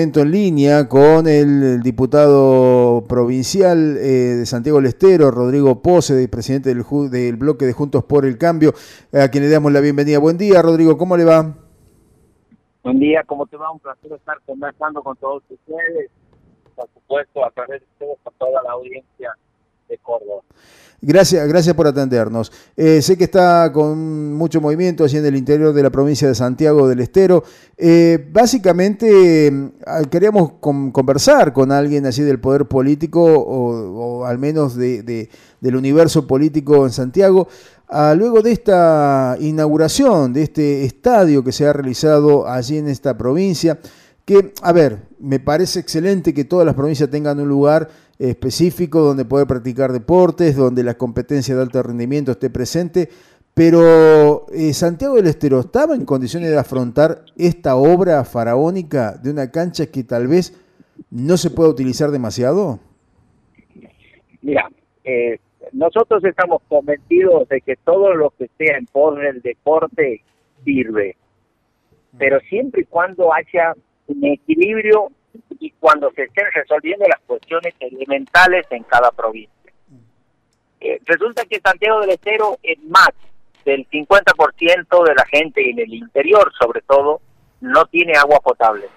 en línea con el diputado provincial eh, de Santiago del Estero, Rodrigo Pose, presidente del, del, bloque de Juntos por el Cambio, a quien le damos la bienvenida. Buen día, Rodrigo, ¿cómo le va? Buen día, ¿cómo te va? Un placer estar conversando con todos ustedes, por supuesto, a través de ustedes, con toda la audiencia de Córdoba. Gracias, gracias por atendernos. Eh, sé que está con mucho movimiento allí en el interior de la provincia de Santiago del Estero. Eh, básicamente mm, queríamos conversar con alguien allí del poder político o, al menos de, del universo político en Santiago. Ah, luego de esta inauguración de este estadio que se ha realizado allí en esta provincia, que, a ver, me parece excelente que todas las provincias tengan un lugar específico donde poder practicar deportes, donde la competencia de alto rendimiento esté presente, pero eh, Santiago del Estero estaba en condiciones de afrontar esta obra faraónica de una cancha que tal vez no se pueda utilizar demasiado. Mira, eh, nosotros estamos convencidos de que todo lo que sea en pos del deporte sirve, pero siempre y cuando haya un equilibrio y cuando se estén resolviendo las cuestiones elementales en cada provincia. Eh, resulta que Santiago del Estero es más del 50% de la gente en el interior, sobre todo, no tiene agua potable.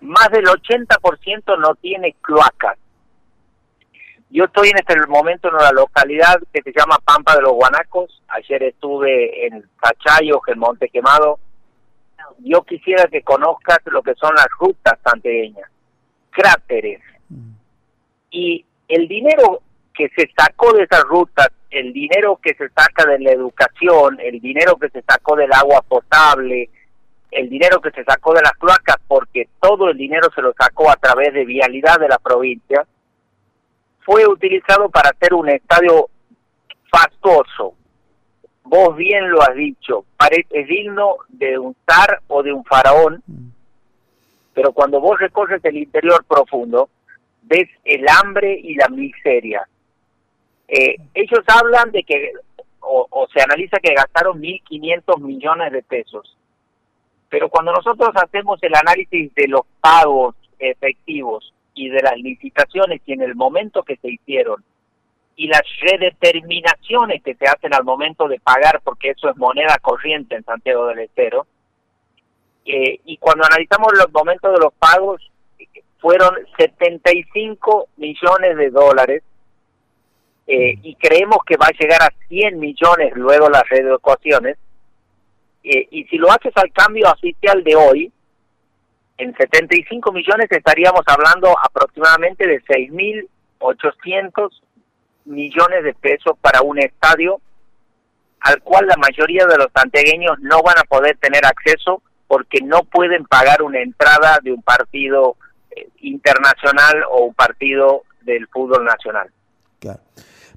Más del 80% no tiene cloacas. Yo estoy en este momento en una localidad que se llama Pampa de los Guanacos. Ayer estuve en Cachayo, en Monte Quemado, yo quisiera que conozcas lo que son las rutas santeñas, cráteres. Mm. Y el dinero que se sacó de esas rutas, el dinero que se saca de la educación, el dinero que se sacó del agua potable, el dinero que se sacó de las cloacas, porque todo el dinero se lo sacó a través de vialidad de la provincia, fue utilizado para hacer un estadio fastuoso, vos bien lo has dicho, es digno de un zar o de un faraón, mm. pero cuando vos recorres el interior profundo, ves el hambre y la miseria. Eh, ellos hablan de que, o, o se analiza que gastaron 1.500 millones de pesos, pero cuando nosotros hacemos el análisis de los pagos efectivos y de las licitaciones y en el momento que se hicieron, y las redeterminaciones que se hacen al momento de pagar, porque eso es moneda corriente en Santiago del Estero. Eh, y cuando analizamos los momentos de los pagos, fueron 75 millones de dólares eh, y creemos que va a llegar a 100 millones luego las reeducaciones. Eh, y si lo haces al cambio oficial de hoy, en 75 millones estaríamos hablando aproximadamente de 6.800 millones de pesos para un estadio al cual la mayoría de los santiagueños no van a poder tener acceso porque no pueden pagar una entrada de un partido eh, internacional o un partido del fútbol nacional.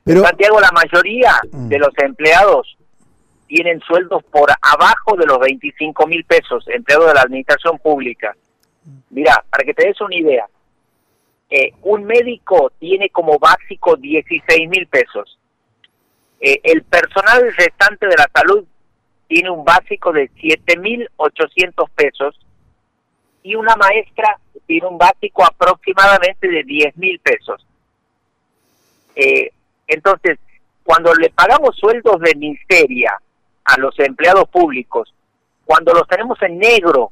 Pero... En Santiago la mayoría mm. de los empleados tienen sueldos por abajo de los 25 mil pesos, empleados de la administración pública. Mira, para que te des una idea, eh, un médico tiene como básico 16 mil pesos. Eh, el personal restante de la salud tiene un básico de 7 mil 800 pesos y una maestra tiene un básico aproximadamente de 10 mil pesos. Eh, entonces, cuando le pagamos sueldos de miseria a los empleados públicos, cuando los tenemos en negro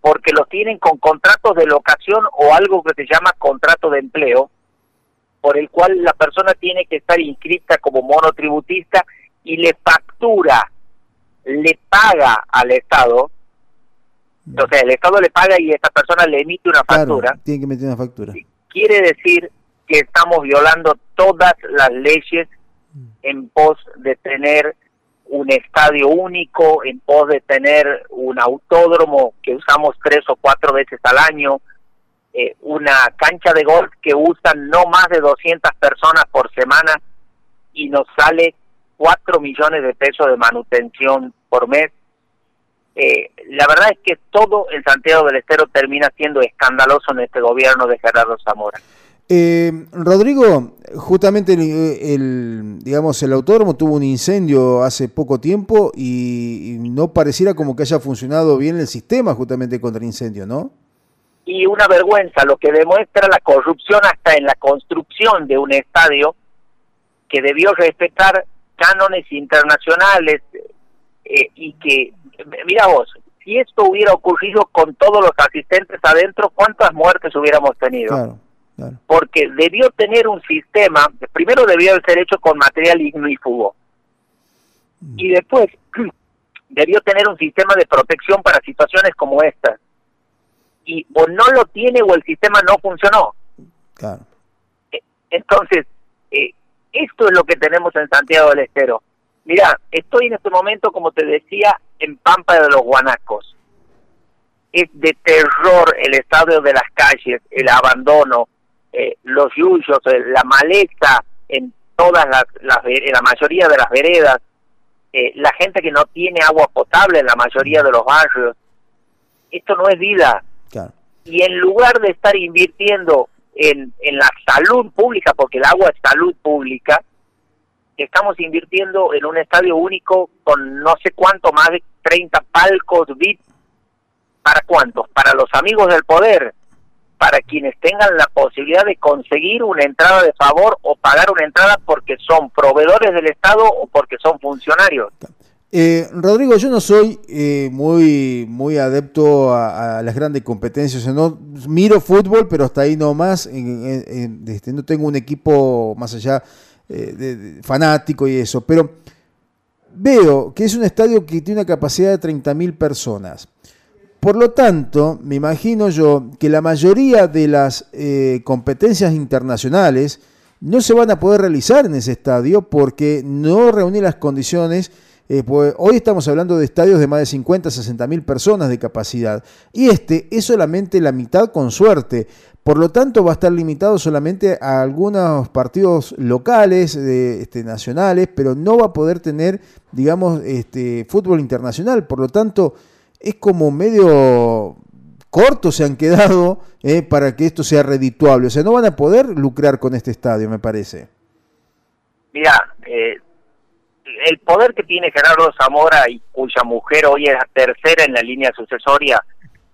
porque los tienen con contratos de locación o algo que se llama contrato de empleo, por el cual la persona tiene que estar inscrita como monotributista y le factura, le paga al Estado, o sea, el Estado le paga y esta persona le emite una factura. tiene que emitir una factura. Quiere decir que estamos violando todas las leyes en pos de tener un estadio único, en pos de tener un autódromo que usamos tres o cuatro veces al año, eh, una cancha de golf que usan no más de 200 personas por semana y nos sale 4 millones de pesos de manutención por mes. Eh, la verdad es que todo el Santiago del Estero termina siendo escandaloso en este gobierno de Gerardo Zamora. Eh, Rodrigo, justamente el, digamos, el autódromo tuvo un incendio hace poco tiempo y, no pareciera como que haya funcionado bien el sistema justamente contra el incendio, ¿no? y una vergüenza, lo que demuestra la corrupción hasta en la construcción de un estadio que debió respetar cánones internacionales eh, y que, mira vos, si esto hubiera ocurrido con todos los asistentes adentro, ¿cuántas muertes hubiéramos tenido? Porque debió tener un sistema, primero debió ser hecho con material ignífugo mm. y después debió tener un sistema de protección para situaciones como esta. Y o no lo tiene o el sistema no funcionó. Claro. E, entonces, eh, esto es lo que tenemos en Santiago del Estero. Mira, estoy en este momento, como te decía, en Pampa de los Guanacos. Es de terror el estadio de las calles, el abandono, eh, los yuyos, eh, la maleza en todas las, la mayoría de las veredas, eh, la gente que no tiene agua potable en la mayoría de los barrios. Esto no es vida. Y en lugar de estar invirtiendo en, en la salud pública, porque el agua es salud pública, estamos invirtiendo en un estadio único con no sé cuánto, más de 30 palcos VIP. ¿Para cuántos? Para los amigos del poder, para quienes tengan la posibilidad de conseguir una entrada de favor o pagar una entrada porque son proveedores del Estado o porque son funcionarios. Eh, Rodrigo, yo no soy eh, muy, muy adepto a, las grandes competencias. no miro fútbol, pero hasta ahí nomás. este, no tengo un equipo más allá eh, de, fanático y eso. Pero veo que es un estadio que tiene una capacidad de 30.000 personas. Por lo tanto, me imagino yo que la mayoría de las competencias internacionales no se van a poder realizar en ese estadio porque no reúne las condiciones eh, pues, hoy estamos hablando de estadios de más de 50, 60 mil personas de capacidad y este es solamente la mitad con suerte. Por lo tanto, va a estar limitado solamente a algunos partidos locales, este, nacionales, pero no va a poder tener, digamos, este, fútbol internacional. Por lo tanto, es como medio corto se han quedado eh, para que esto sea redituable. O sea, no van a poder lucrar con este estadio, me parece. Mira, eh, el poder que tiene Gerardo Zamora y cuya mujer hoy es la tercera en la línea sucesoria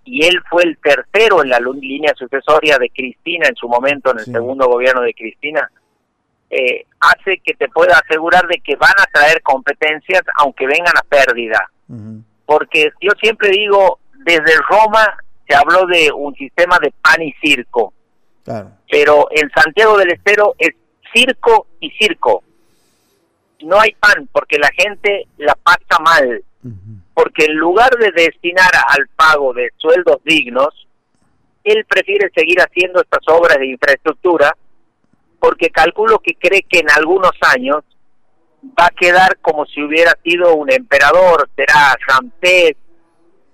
y él fue el tercero en la línea sucesoria de Cristina en su momento en el segundo gobierno de Cristina eh, hace que te pueda asegurar de que van a traer competencias aunque vengan a pérdida porque yo siempre digo desde Roma se habló de un sistema de pan y circo. Pero en Santiago del Estero es circo y circo. No hay pan porque la gente la pasa mal, porque en lugar de destinar al pago de sueldos dignos, él prefiere seguir haciendo estas obras de infraestructura porque calculo que cree que en algunos años va a quedar como si hubiera sido un emperador, será Ramsés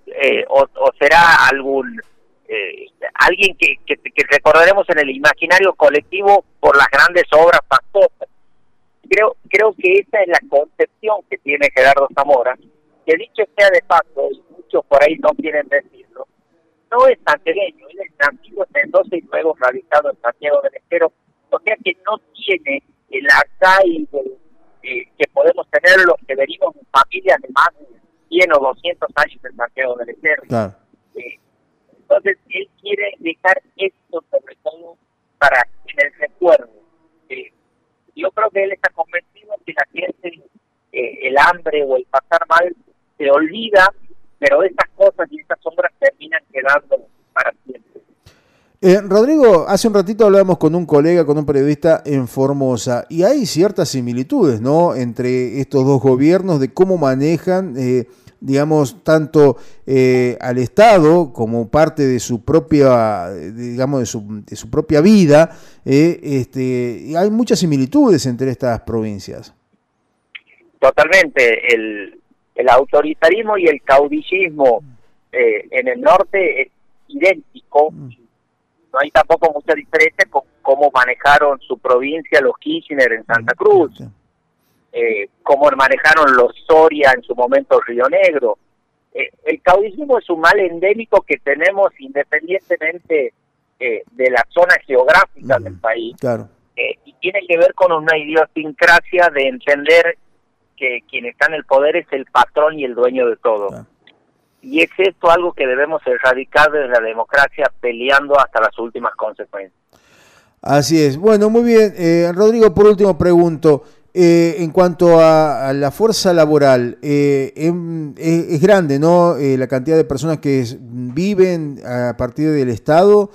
eh, o, será algún eh, alguien que, recordaremos en el imaginario colectivo por las grandes obras pastosas creo, creo que esa es la concepción que tiene Gerardo Zamora, que dicho sea de paso, y muchos por ahí no quieren decirlo, no es santiagueño, él es en Mendoza y luego radicado en Santiago del Estero, o sea que no tiene el arcaico eh, que podemos tener los que venimos en familias de más de 100 o 200 años en Santiago del Estero. Eh, entonces, él quiere dejar esto sobre todo para en el recuerdo yo creo que él está convencido que la gente, eh, el hambre o el pasar mal, se olvida, pero estas cosas y estas sombras terminan quedando para siempre. Eh, Rodrigo, hace un ratito hablábamos con un colega, con un periodista en Formosa, y hay ciertas similitudes, ¿no? Entre estos dos gobiernos de cómo manejan eh, digamos, tanto eh, al Estado como parte de su propia, digamos, de su, de su propia vida. Eh, este, hay muchas similitudes entre estas provincias. Totalmente. El, el autoritarismo y el caudillismo eh, en el norte es idéntico. Mm. No hay tampoco mucha diferencia con cómo manejaron su provincia los Kirchner en Santa Cruz eh, cómo manejaron los Soria en su momento Río Negro. Eh, el caudillismo es un mal endémico que tenemos independientemente eh, de la zona geográfica del país. Claro. Eh, y tiene que ver con una idiosincrasia de entender que quien está en el poder es el patrón y el dueño de todo. Y es esto algo que debemos erradicar desde la democracia peleando hasta las últimas consecuencias. Así es. Bueno, muy bien. Eh, Rodrigo, por último pregunto, eh, en cuanto a, la fuerza laboral, eh, em, es, grande, ¿no? la cantidad de personas que viven a partir del Estado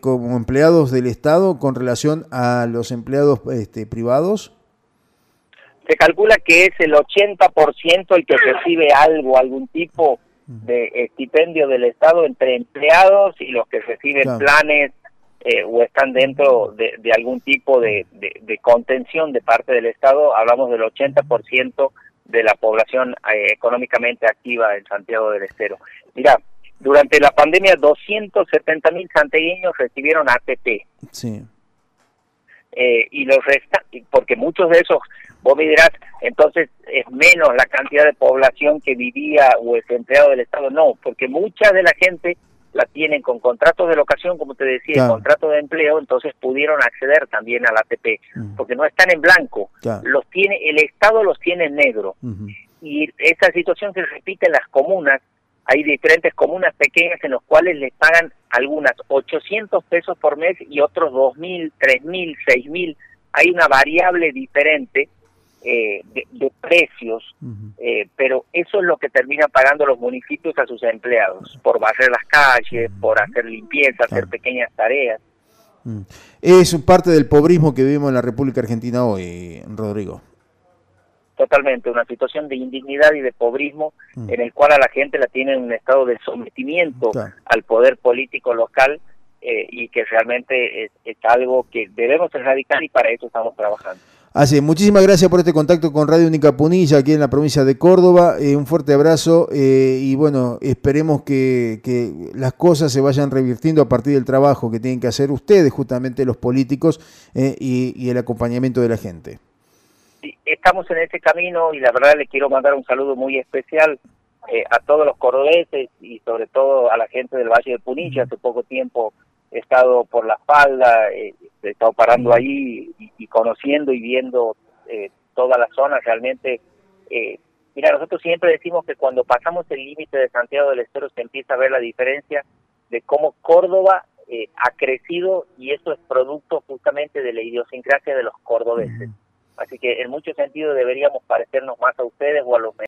como empleados del Estado con relación a los empleados este, privados. Se calcula que es el 80% el que recibe algo, algún tipo de estipendio del Estado entre empleados y los que reciben planes eh, o están dentro de, algún tipo de, contención de parte del Estado, hablamos del 80% de la población eh, económicamente activa en Santiago del Estero. Mira, durante la pandemia 270 mil santiagueños recibieron ATP. Sí. Eh, y los restan, porque muchos de esos, vos me dirás, entonces es menos la cantidad de población que vivía o es empleado del Estado. No, porque mucha de la gente la tienen con contratos de locación, como te decía, contrato de empleo, entonces pudieron acceder también al ATP, porque no están en blanco, los tiene el Estado los tiene en negro. Y esa situación se repite en las comunas, hay diferentes comunas pequeñas en las cuales les pagan algunas 800 pesos por mes y otros 2.000, 3.000, 6.000. Hay una variable diferente eh, de, precios, eh, pero eso es lo que terminan pagando los municipios a sus empleados, por barrer las calles, por hacer limpieza, hacer pequeñas tareas. Mm. Es parte del pobrismo que vivimos en la República Argentina hoy, Rodrigo. Totalmente, una situación de indignidad y de pobrismo mm. en el cual a la gente la tiene en un estado de sometimiento al poder político local eh, y que realmente es, es algo que debemos erradicar y para eso estamos trabajando. Así, muchísimas gracias por este contacto con Radio Única Punilla aquí en la provincia de Córdoba. Eh, un fuerte abrazo eh, y bueno, esperemos que, las cosas se vayan revirtiendo a partir del trabajo que tienen que hacer ustedes, justamente los políticos, eh, y, el acompañamiento de la gente. estamos en ese camino y la verdad le quiero mandar un saludo muy especial a todos los cordobeses y sobre todo a la gente del Valle de Punilla. Hace poco tiempo he estado por la falda, he estado parando ahí y, conociendo y viendo eh, toda la zona. Realmente, eh, mira, nosotros siempre decimos que cuando pasamos el límite de Santiago del Estero se empieza a ver la diferencia de cómo Córdoba eh, ha crecido y eso es producto justamente de la idiosincrasia de los cordobeses. Así que en muchos sentidos deberíamos parecernos más a ustedes o a los